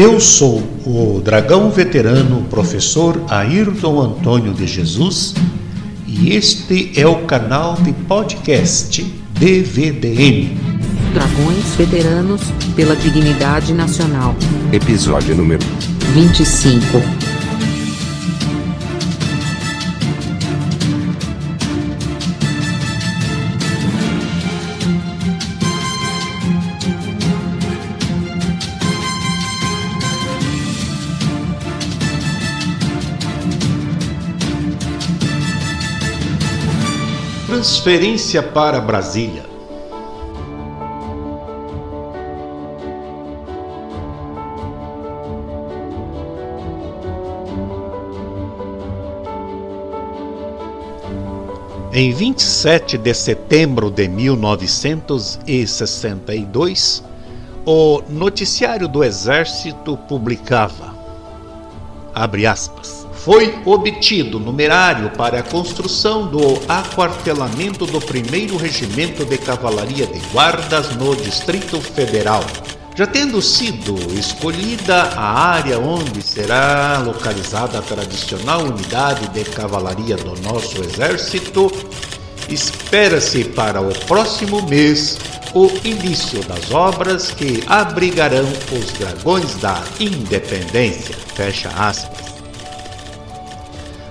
Eu sou o dragão veterano professor Ayrton Antônio de Jesus e este é o canal de podcast DVDM. Dragões Veteranos pela Dignidade Nacional. Episódio número 25. Transferência para Brasília. Em 27 de setembro de 1962, o Noticiário do Exército publicava, abre aspas, foi obtido numerário para a construção do aquartelamento do 1 Regimento de Cavalaria de Guardas no Distrito Federal. Já tendo sido escolhida a área onde será localizada a tradicional unidade de cavalaria do nosso exército, espera-se para o próximo mês o início das obras que abrigarão os dragões da independência. Fecha aspas.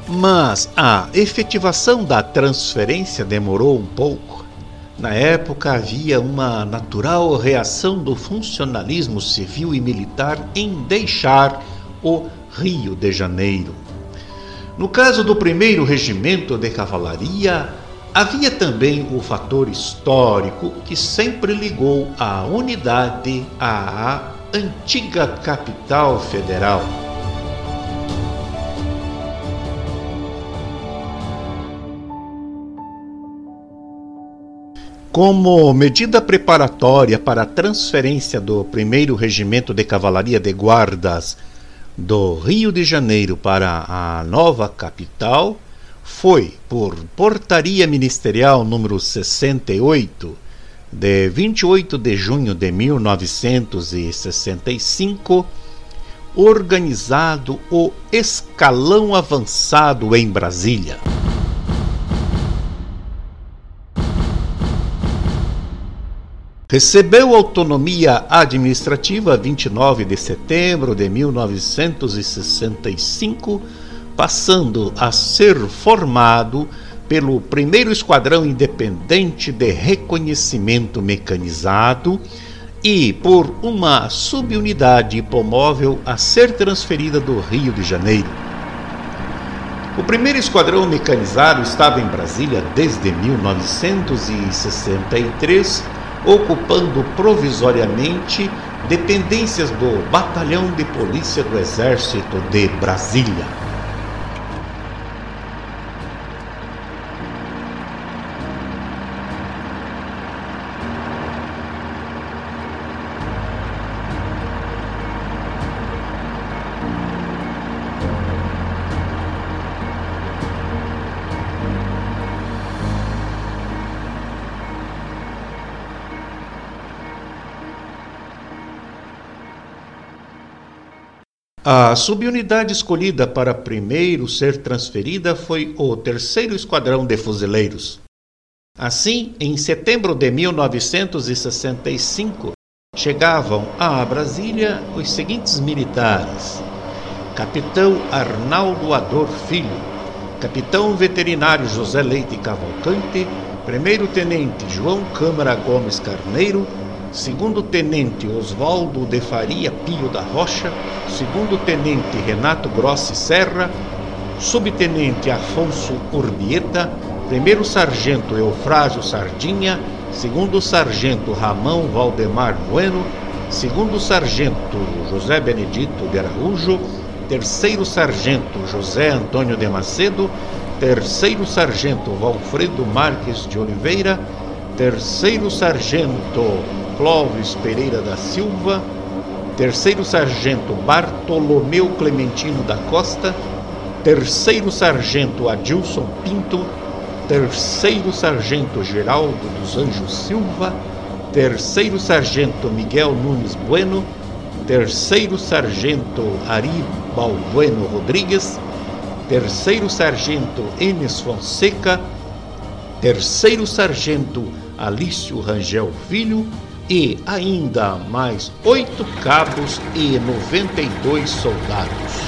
Mas a efetivação da transferência demorou um pouco. Na época havia uma natural reação do funcionalismo civil e militar em deixar o Rio de Janeiro. No caso do primeiro regimento de cavalaria, havia também o fator histórico que sempre ligou a unidade à antiga capital federal. Como medida preparatória para a transferência do 1 Regimento de Cavalaria de Guardas do Rio de Janeiro para a nova capital, foi por portaria ministerial número 68 de 28 de junho de 1965 organizado o escalão avançado em Brasília. Recebeu autonomia administrativa 29 de setembro de 1965, passando a ser formado pelo primeiro Esquadrão Independente de Reconhecimento Mecanizado e por uma subunidade hipomóvel a ser transferida do Rio de Janeiro. O primeiro esquadrão mecanizado estava em Brasília desde 1963 ocupando provisoriamente dependências do Batalhão de Polícia do Exército de Brasília. A subunidade escolhida para primeiro ser transferida foi o Terceiro Esquadrão de Fuzileiros. Assim, em setembro de 1965, chegavam a Brasília os seguintes militares: Capitão Arnaldo Ador Filho, Capitão Veterinário José Leite Cavalcante, Primeiro Tenente João Câmara Gomes Carneiro, segundo tenente Oswaldo de Faria Pio da Rocha, segundo tenente Renato Grossi Serra, subtenente Afonso Urbieta, primeiro sargento Eufrásio Sardinha, segundo sargento Ramão Valdemar Bueno, segundo sargento José Benedito de Araújo, terceiro sargento José Antônio de Macedo, terceiro sargento Valfredo Marques de Oliveira, terceiro sargento Clóvis Pereira da Silva, terceiro sargento Bartolomeu Clementino da Costa, terceiro sargento Adilson Pinto, terceiro sargento Geraldo dos Anjos Silva, terceiro sargento Miguel Nunes Bueno, Terceiro Sargento Ari Balbueno Rodrigues, Terceiro Sargento Enes Fonseca, Terceiro Sargento Alício Rangel Filho e ainda mais oito cabos e 92 soldados.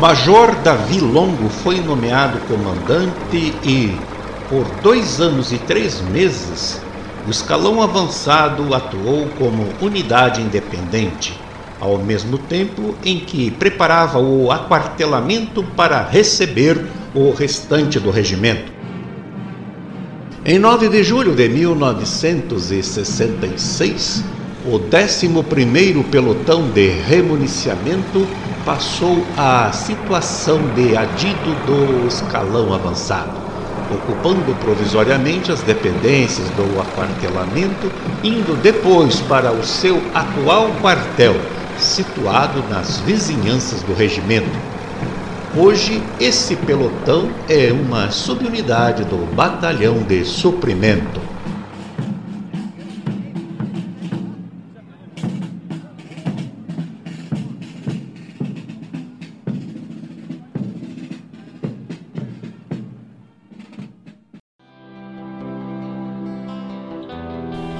Major Davi Longo foi nomeado comandante e, por dois anos e três meses, o escalão avançado atuou como unidade independente, ao mesmo tempo em que preparava o aquartelamento para receber o restante do regimento. Em 9 de julho de 1966, o 11º Pelotão de Remuniciamento passou à situação de adido do escalão avançado, ocupando provisoriamente as dependências do aquartelamento, indo depois para o seu atual quartel, situado nas vizinhanças do regimento. Hoje, esse pelotão é uma subunidade do Batalhão de Suprimento.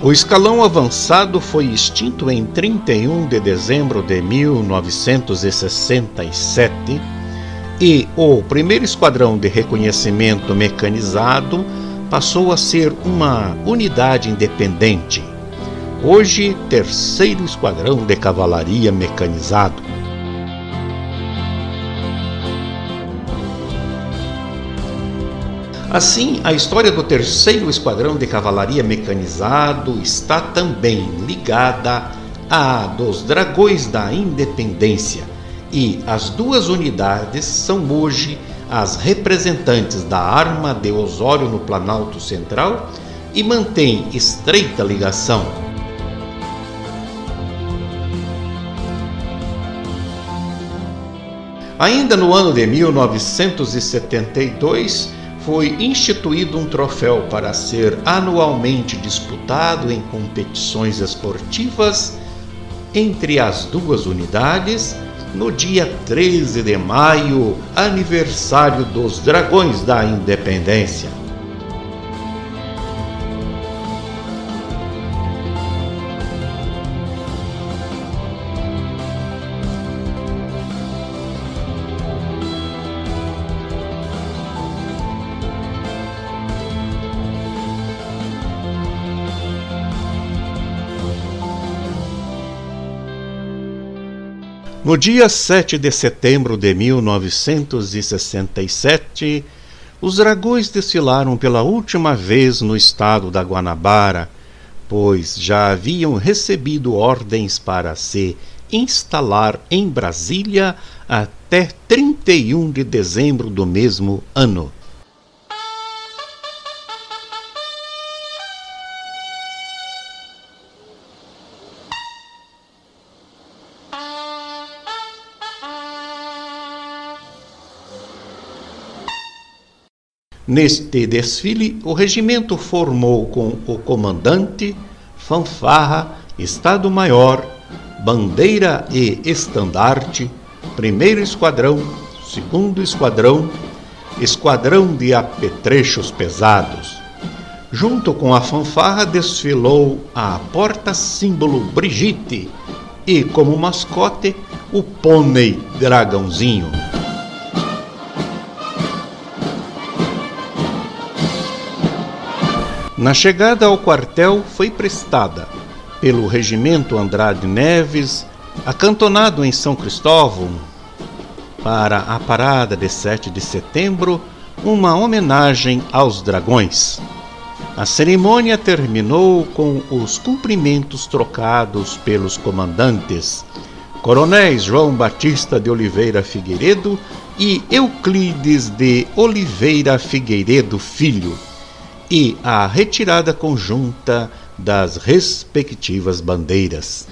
O escalão avançado foi extinto em 31 de dezembro de 1967 e o primeiro esquadrão de reconhecimento mecanizado passou a ser uma unidade independente. Hoje, terceiro esquadrão de cavalaria mecanizado. Assim, a história do terceiro esquadrão de cavalaria mecanizado está também ligada à dos dragões da independência, e as duas unidades são hoje as representantes da arma de Osório no Planalto Central e mantêm estreita ligação. Ainda no ano de 1972, foi instituído um troféu para ser anualmente disputado em competições esportivas entre as duas unidades no dia 13 de maio, aniversário dos Dragões da Independência. No dia 7 de setembro de 1967, os dragões desfilaram pela última vez no estado da Guanabara, pois já haviam recebido ordens para se instalar em Brasília até 31 de dezembro do mesmo ano. Neste desfile, o regimento formou com o comandante, fanfarra, Estado-Maior, bandeira e estandarte, primeiro esquadrão, segundo esquadrão, esquadrão de apetrechos pesados. Junto com a fanfarra desfilou a porta-símbolo Brigitte e, como mascote, o pônei Dragãozinho. Na chegada ao quartel foi prestada pelo Regimento Andrade Neves, acantonado em São Cristóvão, para a parada de 7 de setembro uma homenagem aos dragões. A cerimônia terminou com os cumprimentos trocados pelos comandantes, coronéis João Batista de Oliveira Figueiredo e Euclides de Oliveira Figueiredo Filho, e a retirada conjunta das respectivas bandeiras.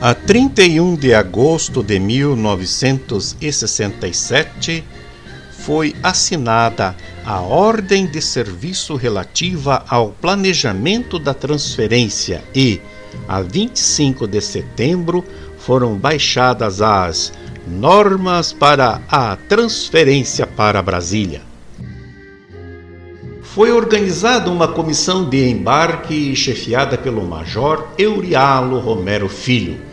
A 31 de agosto de 1967 foi assinada a Ordem de Serviço relativa ao planejamento da transferência e, a 25 de setembro, foram baixadas as normas para a transferência para Brasília. Foi organizada uma comissão de embarque chefiada pelo Major Eurialo Romero Filho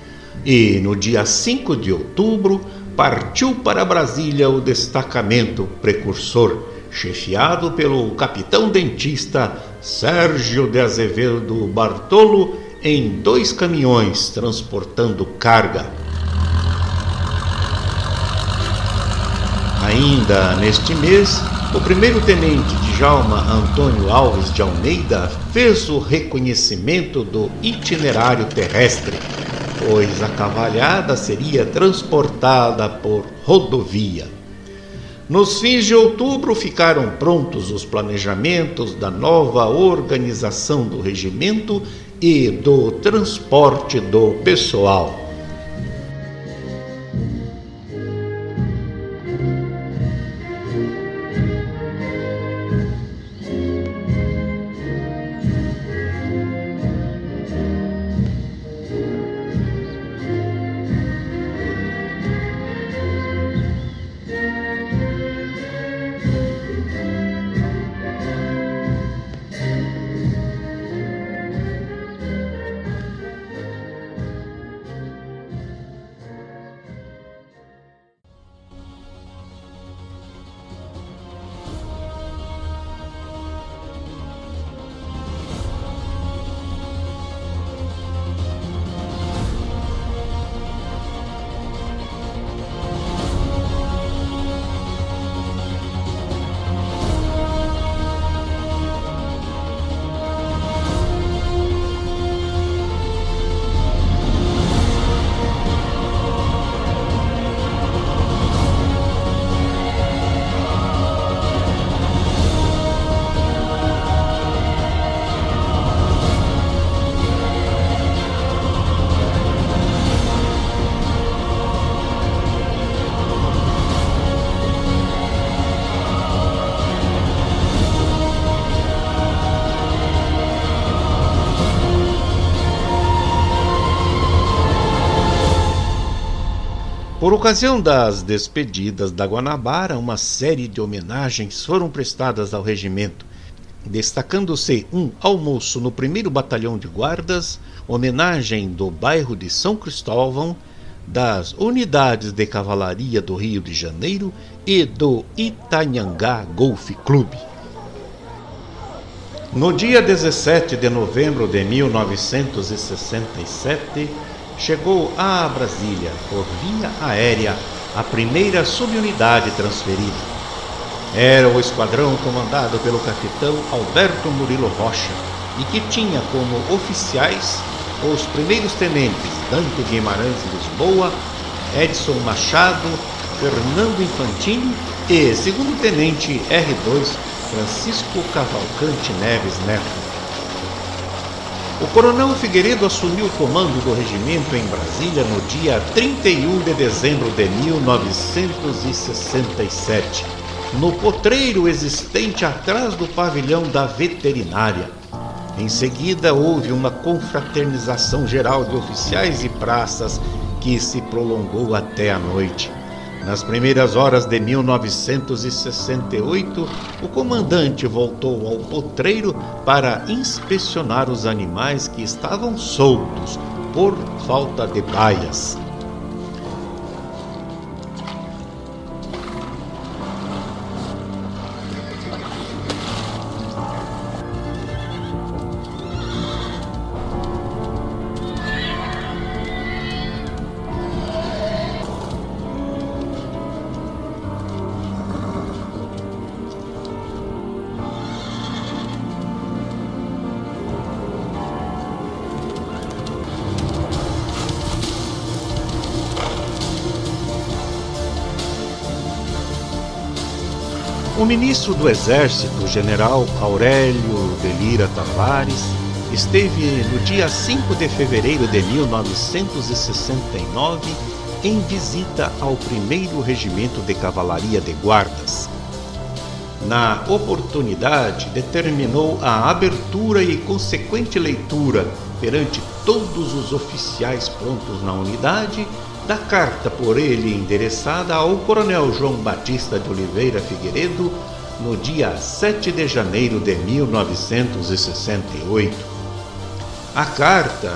e no dia 5 de outubro partiu para Brasília o destacamento precursor, chefiado pelo capitão dentista Sérgio de Azevedo Bartolo, em dois caminhões transportando carga. Ainda neste mês, o primeiro-tenente Djalma Antônio Alves de Almeida fez o reconhecimento do itinerário terrestre pois a cavalhada seria transportada por rodovia. Nos fins de outubro ficaram prontos os planejamentos da nova organização do regimento e do transporte do pessoal. Ocasião das despedidas da Guanabara, uma série de homenagens foram prestadas ao regimento, destacando-se um almoço no 1 Batalhão de Guardas, homenagem do bairro de São Cristóvão, das unidades de cavalaria do Rio de Janeiro e do Itanhangá Golf Clube. No dia 17 de novembro de 1967, chegou a Brasília por via aérea a primeira subunidade transferida. Era o esquadrão comandado pelo capitão Alberto Murilo Rocha e que tinha como oficiais os primeiros tenentes Dante Guimarães Lisboa, Edson Machado, Fernando Infantini e segundo tenente R2 Francisco Cavalcante Neves Neto. O coronel Figueiredo assumiu o comando do regimento em Brasília no dia 31 de dezembro de 1967, no potreiro existente atrás do pavilhão da veterinária. Em seguida, houve uma confraternização geral de oficiais e praças que se prolongou até a noite. Nas primeiras horas de 1968, o comandante voltou ao potreiro para inspecionar os animais que estavam soltos por falta de baias. O ministro do Exército, general Aurélio de Lira Tavares, esteve no dia 5 de fevereiro de 1969 em visita ao 1 Regimento de Cavalaria de Guardas. Na oportunidade, determinou a abertura e consequente leitura perante todos os oficiais prontos na unidade da carta por ele endereçada ao Coronel João Batista de Oliveira Figueiredo no dia 7 de janeiro de 1968. A carta,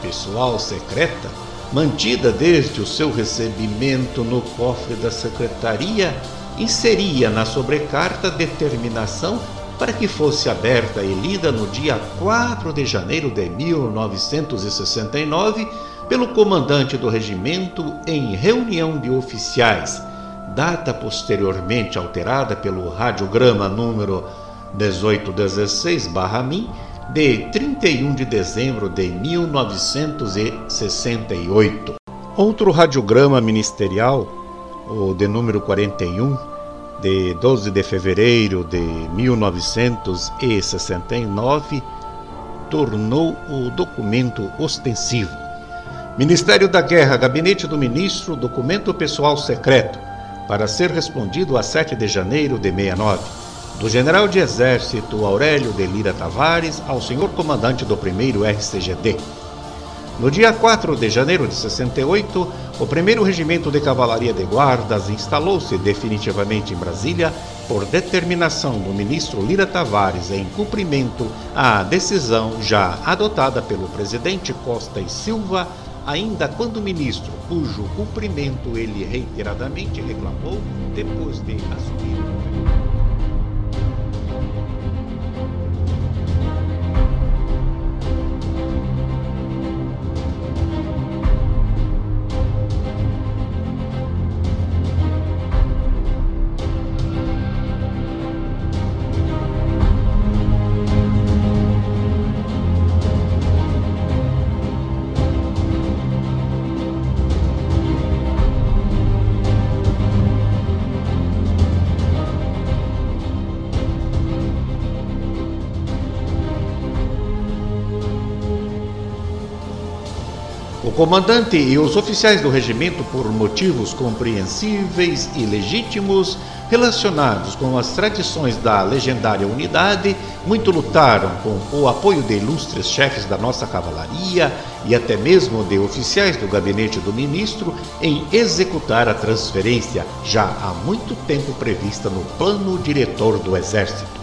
pessoal secreta, mantida desde o seu recebimento no cofre da secretaria, inseria na sobrecarta determinação para que fosse aberta e lida no dia 4 de janeiro de 1969 pelo comandante do regimento em reunião de oficiais, data posteriormente alterada pelo radiograma número 1816-MIM de 31 de dezembro de 1968. Outro radiograma ministerial, o de número 41, de 12 de fevereiro de 1969, tornou o documento ostensivo Ministério da Guerra, Gabinete do Ministro, documento pessoal secreto, para ser respondido a 7 de janeiro de 69, do General de Exército Aurélio de Lira Tavares ao Senhor Comandante do 1 RCGD. No dia 4 de janeiro de 68, o 1 Regimento de Cavalaria de Guardas instalou-se definitivamente em Brasília por determinação do ministro Lira Tavares em cumprimento à decisão já adotada pelo presidente Costa e Silva ainda quando ministro, cujo cumprimento ele reiteradamente reclamou depois de assumir. Comandante e os oficiais do regimento, por motivos compreensíveis e legítimos relacionados com as tradições da legendária unidade, muito lutaram com o apoio de ilustres chefes da nossa cavalaria e até mesmo de oficiais do gabinete do ministro em executar a transferência já há muito tempo prevista no plano diretor do Exército.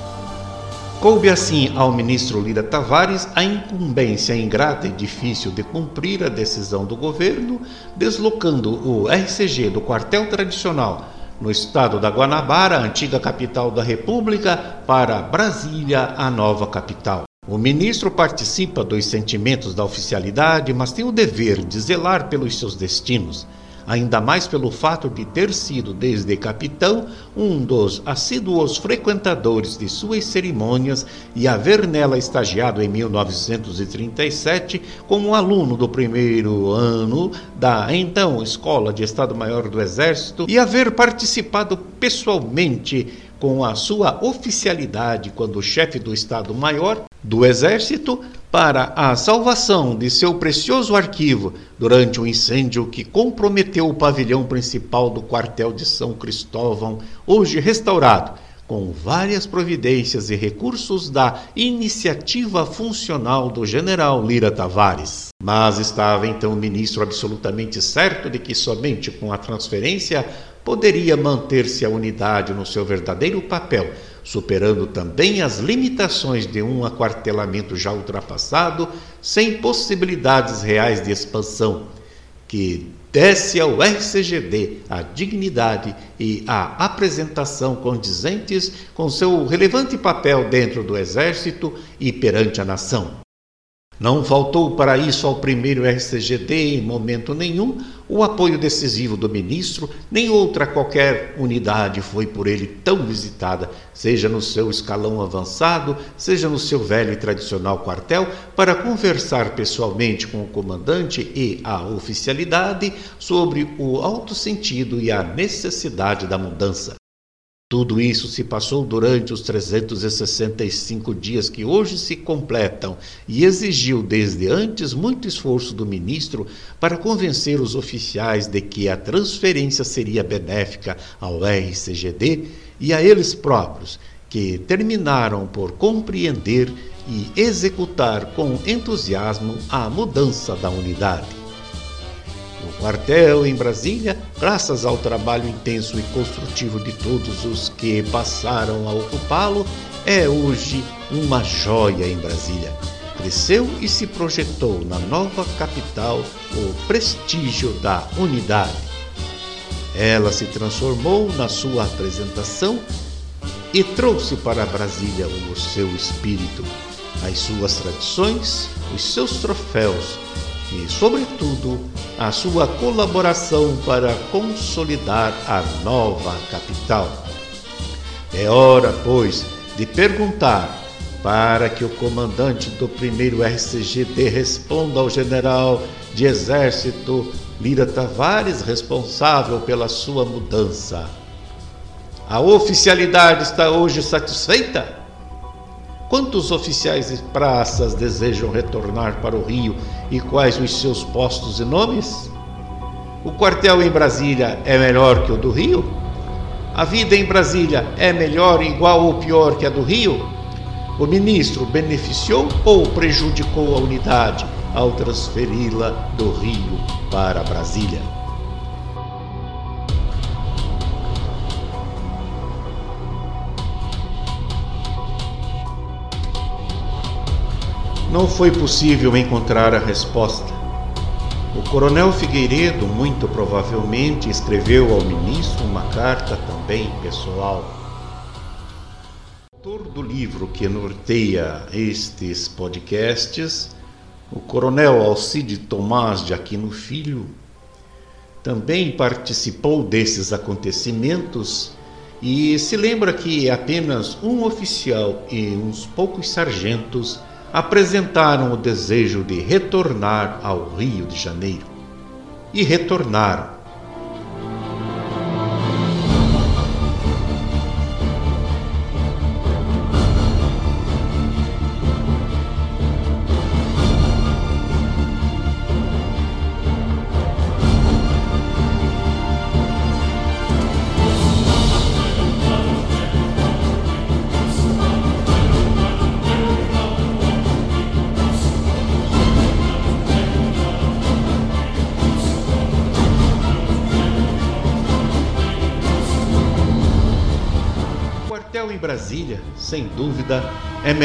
Coube assim ao ministro Lira Tavares a incumbência ingrata e difícil de cumprir a decisão do governo, deslocando o RCG do quartel tradicional no estado da Guanabara, antiga capital da República, para Brasília, a nova capital. O ministro participa dos sentimentos da oficialidade, mas tem o dever de zelar pelos seus destinos ainda mais pelo fato de ter sido, desde capitão, um dos assíduos frequentadores de suas cerimônias e haver nela estagiado em 1937 como aluno do primeiro ano da então Escola de Estado-Maior do Exército e haver participado pessoalmente com a sua oficialidade quando chefe do Estado-Maior do Exército para a salvação de seu precioso arquivo durante um incêndio que comprometeu o pavilhão principal do quartel de São Cristóvão, hoje restaurado, com várias providências e recursos da iniciativa funcional do general Lira Tavares. Mas estava então o ministro absolutamente certo de que somente com a transferência poderia manter-se a unidade no seu verdadeiro papel, superando também as limitações de um aquartelamento já ultrapassado, sem possibilidades reais de expansão, que desse ao RCGD a dignidade e a apresentação condizentes com seu relevante papel dentro do Exército e perante a nação. Não faltou para isso ao primeiro RCGD, em momento nenhum, o apoio decisivo do ministro, nem outra qualquer unidade foi por ele tão visitada, seja no seu escalão avançado, seja no seu velho e tradicional quartel, para conversar pessoalmente com o comandante e a oficialidade sobre o alto sentido e a necessidade da mudança. Tudo isso se passou durante os 365 dias que hoje se completam e exigiu desde antes muito esforço do ministro para convencer os oficiais de que a transferência seria benéfica ao RCGD e a eles próprios, que terminaram por compreender e executar com entusiasmo a mudança da unidade. Quartel em Brasília, graças ao trabalho intenso e construtivo de todos os que passaram a ocupá-lo, é hoje uma joia em Brasília. Cresceu e se projetou na nova capital o prestígio da unidade. Ela se transformou na sua apresentação e trouxe para Brasília o seu espírito, as suas tradições, os seus troféus e, sobretudo, a sua colaboração para consolidar a nova capital. É hora, pois, de perguntar para que o comandante do primeiro RCGD responda ao general de exército Lira Tavares, responsável pela sua mudança. A oficialidade está hoje satisfeita? Quantos oficiais e praças desejam retornar para o Rio e quais os seus postos e nomes? O quartel em Brasília é melhor que o do Rio? A vida em Brasília é melhor, igual ou pior que a do Rio? O ministro beneficiou ou prejudicou a unidade ao transferi-la do Rio para Brasília? Não foi possível encontrar a resposta. O coronel Figueiredo, muito provavelmente, escreveu ao ministro uma carta também pessoal. O autor do livro que norteia estes podcasts, o coronel Alcide Tomás de Aquino Filho, também participou desses acontecimentos e se lembra que apenas um oficial e uns poucos sargentos apresentaram o desejo de retornar ao Rio de Janeiro. E retornaram.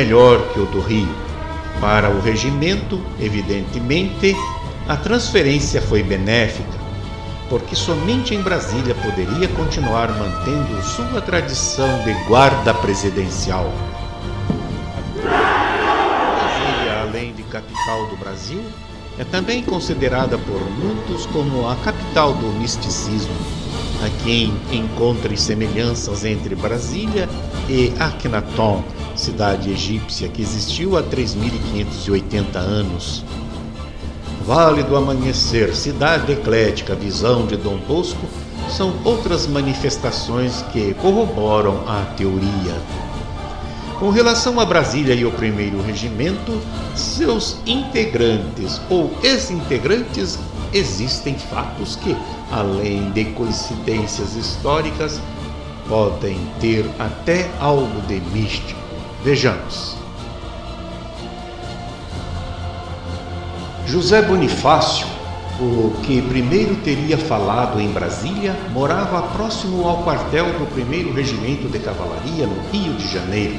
Melhor que o do Rio. Para o regimento, evidentemente, a transferência foi benéfica, porque somente em Brasília poderia continuar mantendo sua tradição de guarda presidencial. Brasília, além de capital do Brasil, É também considerada por muitos como a capital do misticismo, a quem encontre semelhanças entre Brasília e Akhenaton, cidade egípcia que existiu há 3.580 anos. Vale do Amanhecer, Cidade Eclética, Visão de Dom Bosco são outras manifestações que corroboram a teoria. Com relação a Brasília e o primeiro regimento, seus integrantes ou ex-integrantes existem fatos que, além de coincidências históricas, podem ter até algo de místico. Vejamos. José Bonifácio, o que primeiro teria falado em Brasília, morava próximo ao quartel do 1 Regimento de Cavalaria no Rio de Janeiro.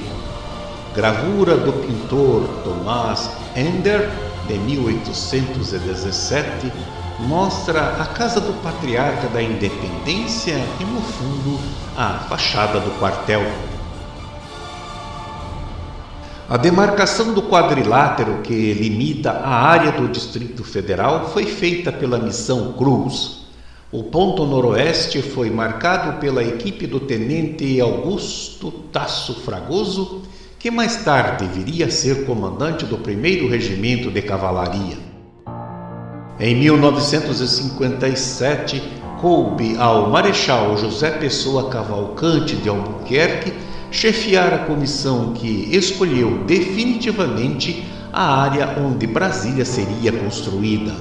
Gravura do pintor Tomás Ender, de 1817, mostra a Casa do Patriarca da Independência e, no fundo, a fachada do quartel. A demarcação do quadrilátero que limita a área do Distrito Federal foi feita pela Missão Cruz. O ponto noroeste foi marcado pela equipe do tenente Augusto Tasso Fragoso que mais tarde viria a ser comandante do 1 Regimento de Cavalaria. Em 1957, coube ao Marechal José Pessoa Cavalcante de Albuquerque chefiar a comissão que escolheu definitivamente a área onde Brasília seria construída.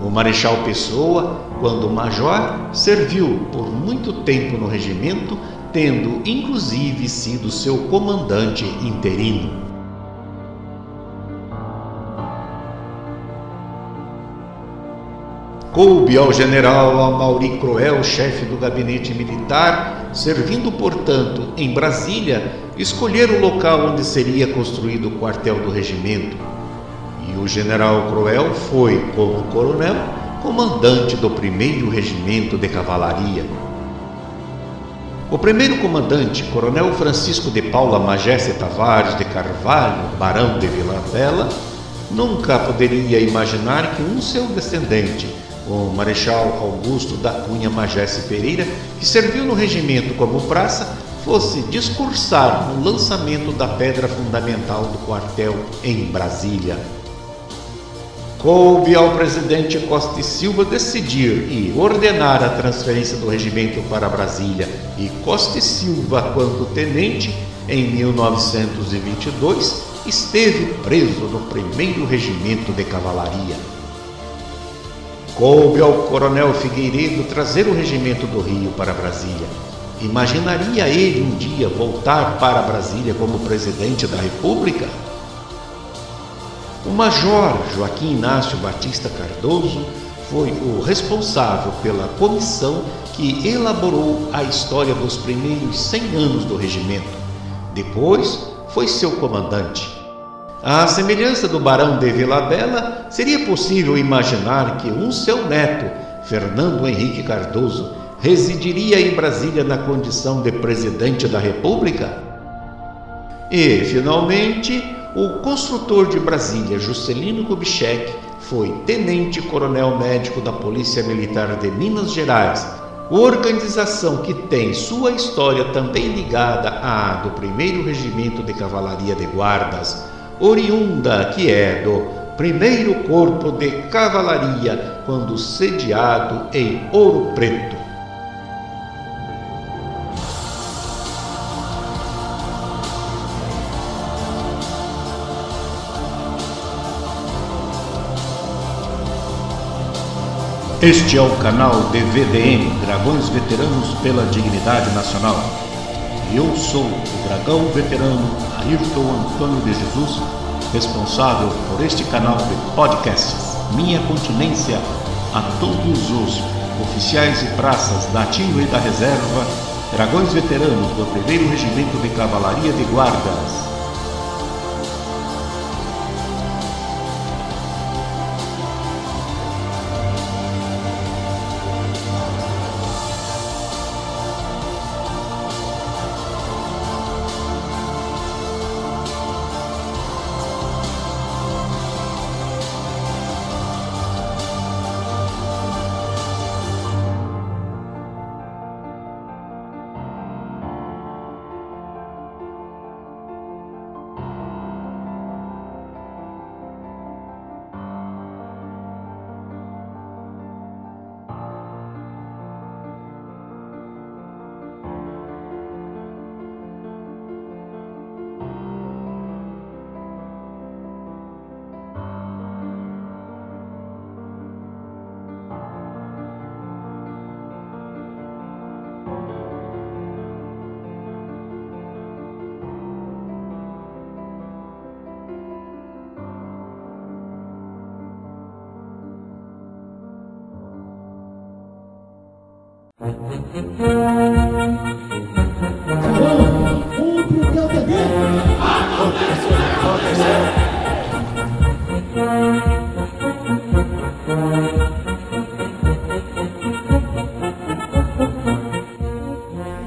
O Marechal Pessoa, quando major, serviu por muito tempo no regimento tendo inclusive sido seu comandante interino. Coube ao general Amaury Croel, chefe do gabinete militar, servindo, portanto, em Brasília, escolher o local onde seria construído o quartel do regimento. E o general Croel foi, como coronel, comandante do primeiro regimento de cavalaria. O primeiro comandante, Coronel Francisco de Paula Magesse Tavares de Carvalho, barão de Vila Bela, nunca poderia imaginar que um seu descendente, o Marechal Augusto da Cunha Magesse Pereira, que serviu no regimento como praça, fosse discursar no lançamento da pedra fundamental do quartel em Brasília. Coube ao presidente Costa e Silva decidir e ordenar a transferência do regimento para Brasília, e Costa e Silva, quando tenente, em 1922, esteve preso no primeiro regimento de cavalaria. Coube ao coronel Figueiredo trazer o regimento do Rio para Brasília. Imaginaria ele um dia voltar para Brasília como presidente da República? O major Joaquim Inácio Batista Cardoso foi o responsável pela comissão que elaborou a história dos primeiros 100 anos do regimento. Depois, foi seu comandante. À semelhança do barão de Vila Bela, seria possível imaginar que um seu neto, Fernando Henrique Cardoso, residiria em Brasília na condição de presidente da República? E, finalmente, o construtor de Brasília, Juscelino Kubitschek, foi tenente-coronel médico da Polícia Militar de Minas Gerais, organização que tem sua história também ligada à do 1 Regimento de Cavalaria de Guardas, oriunda que é do 1 Corpo de Cavalaria, quando sediado em Ouro Preto. Este é o canal DVDM Dragões Veteranos pela Dignidade Nacional. Eu sou o dragão veterano Ayrton Antônio de Jesus, responsável por este canal de podcasts. Minha continência a todos os oficiais e praças da ativa e da reserva, dragões veteranos do 1 Regimento de Cavalaria de Guardas,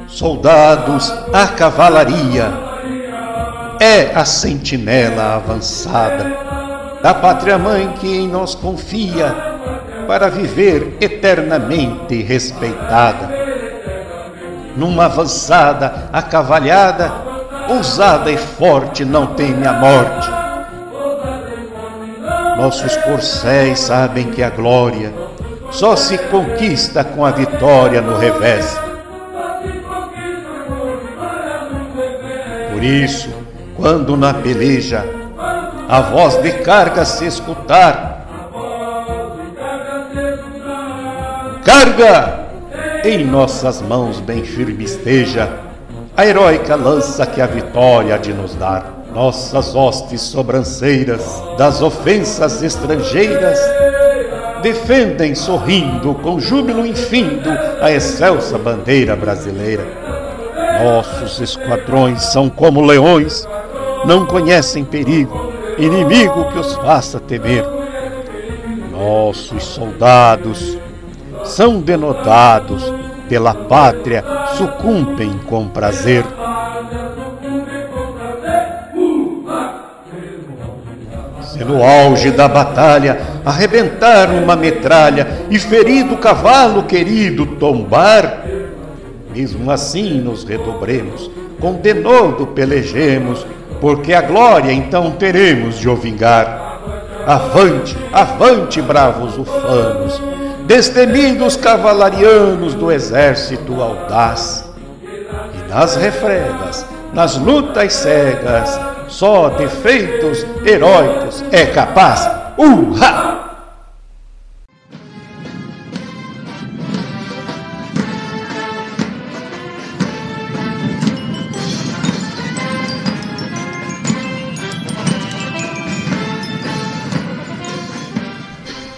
Soldados, a cavalaria é a sentinela avançada da pátria mãe que em nós confia para viver eternamente respeitada. Numa avançada acavalhada, ousada e forte não teme a morte. Nossos corcéis sabem que a glória só se conquista com a vitória no revés. Por isso, quando na peleja a voz de carga se escutar, carga! Em nossas mãos bem firme esteja a heróica lança que a vitória há de nos dar. Nossas hostes sobranceiras das ofensas estrangeiras defendem sorrindo com júbilo infindo a excelsa bandeira brasileira. Nossos esquadrões são como leões, não conhecem perigo, inimigo que os faça temer. Nossos soldados são denotados pela pátria, sucumbem com prazer. Se no auge da batalha arrebentar uma metralha e ferido o cavalo querido tombar, mesmo assim nos redobremos, com denodo pelejemos, porque a glória então teremos de o vingar. Avante, avante, bravos ufanos, destemidos cavalarianos do exército audaz. E nas refregas, nas lutas cegas, só defeitos heróicos é capaz. Urra!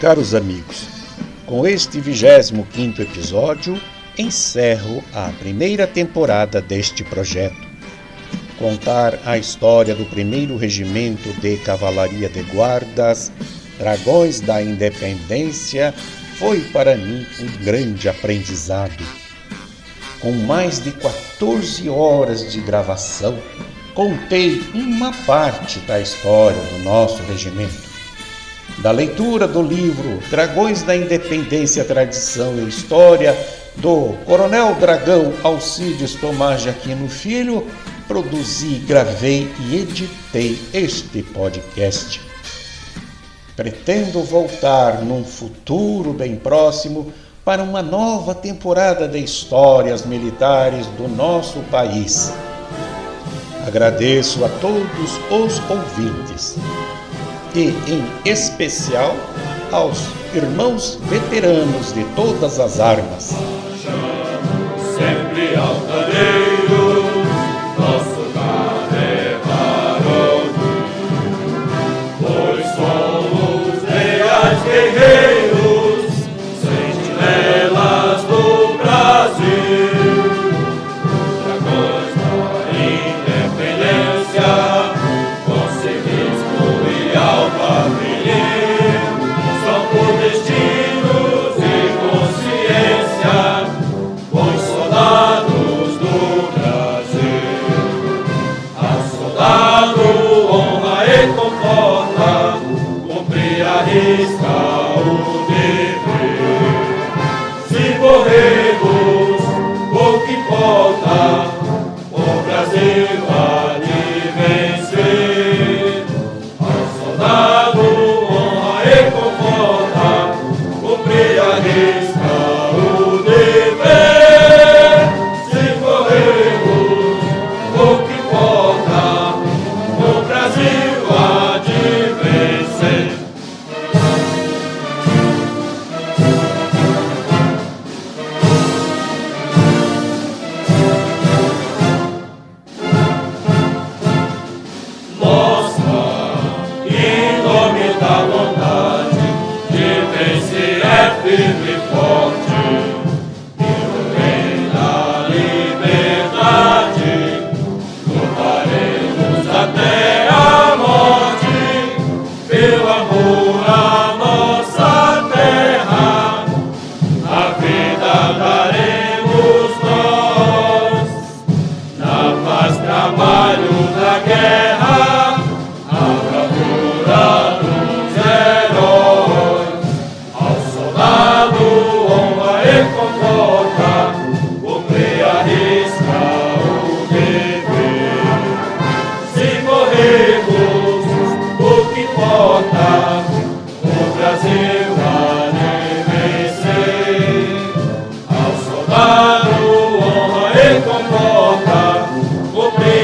Caros amigos, com este 25 episódio, encerro a primeira temporada deste projeto. Contar a história do primeiro regimento de cavalaria de guardas, Dragões da Independência, foi para mim um grande aprendizado. Com mais de 14 horas de gravação, contei uma parte da história do nosso regimento da leitura do livro Dragões da Independência, Tradição e História, do Coronel Dragão Alcides Tomás de Aquino Filho, produzi, gravei e editei este podcast. Pretendo voltar num futuro bem próximo para uma nova temporada de histórias militares do nosso país. Agradeço a todos os ouvintes e, em especial, aos irmãos veteranos de todas as armas. Sempre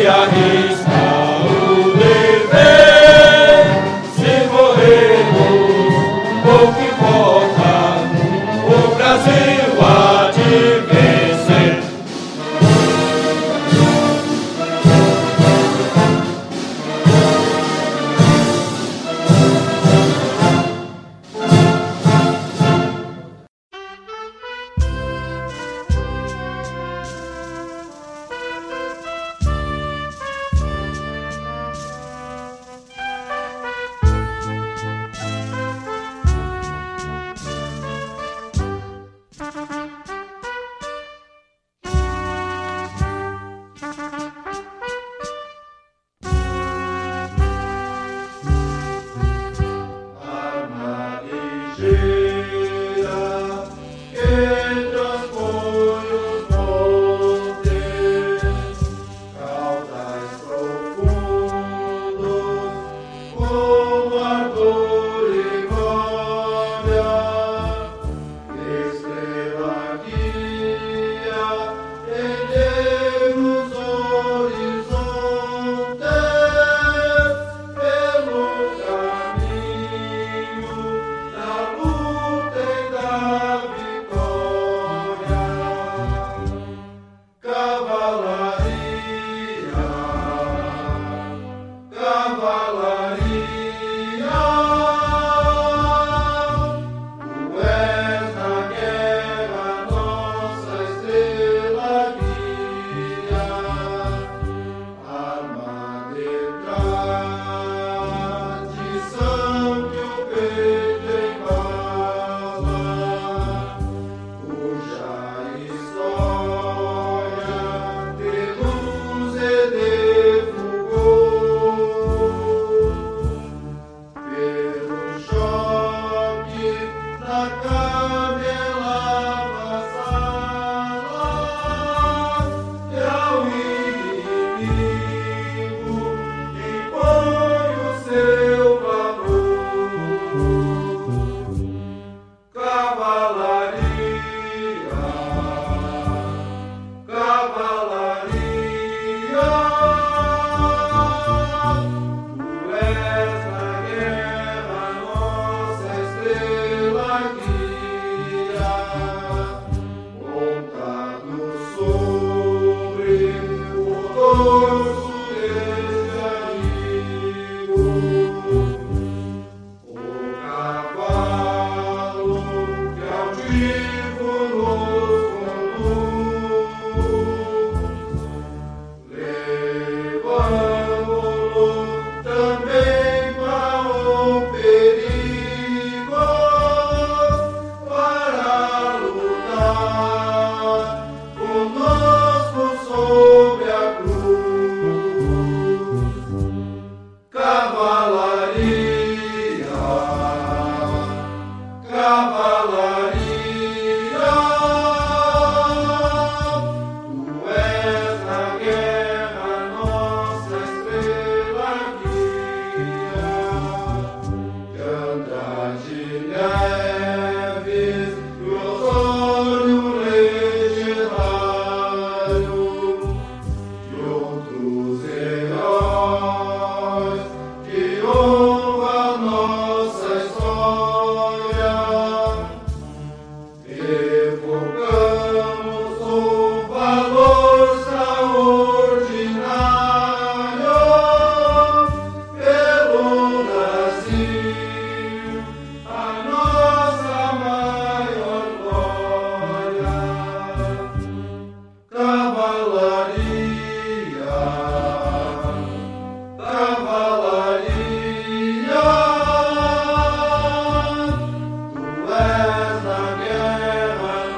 Ilahi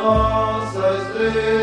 nossas leis.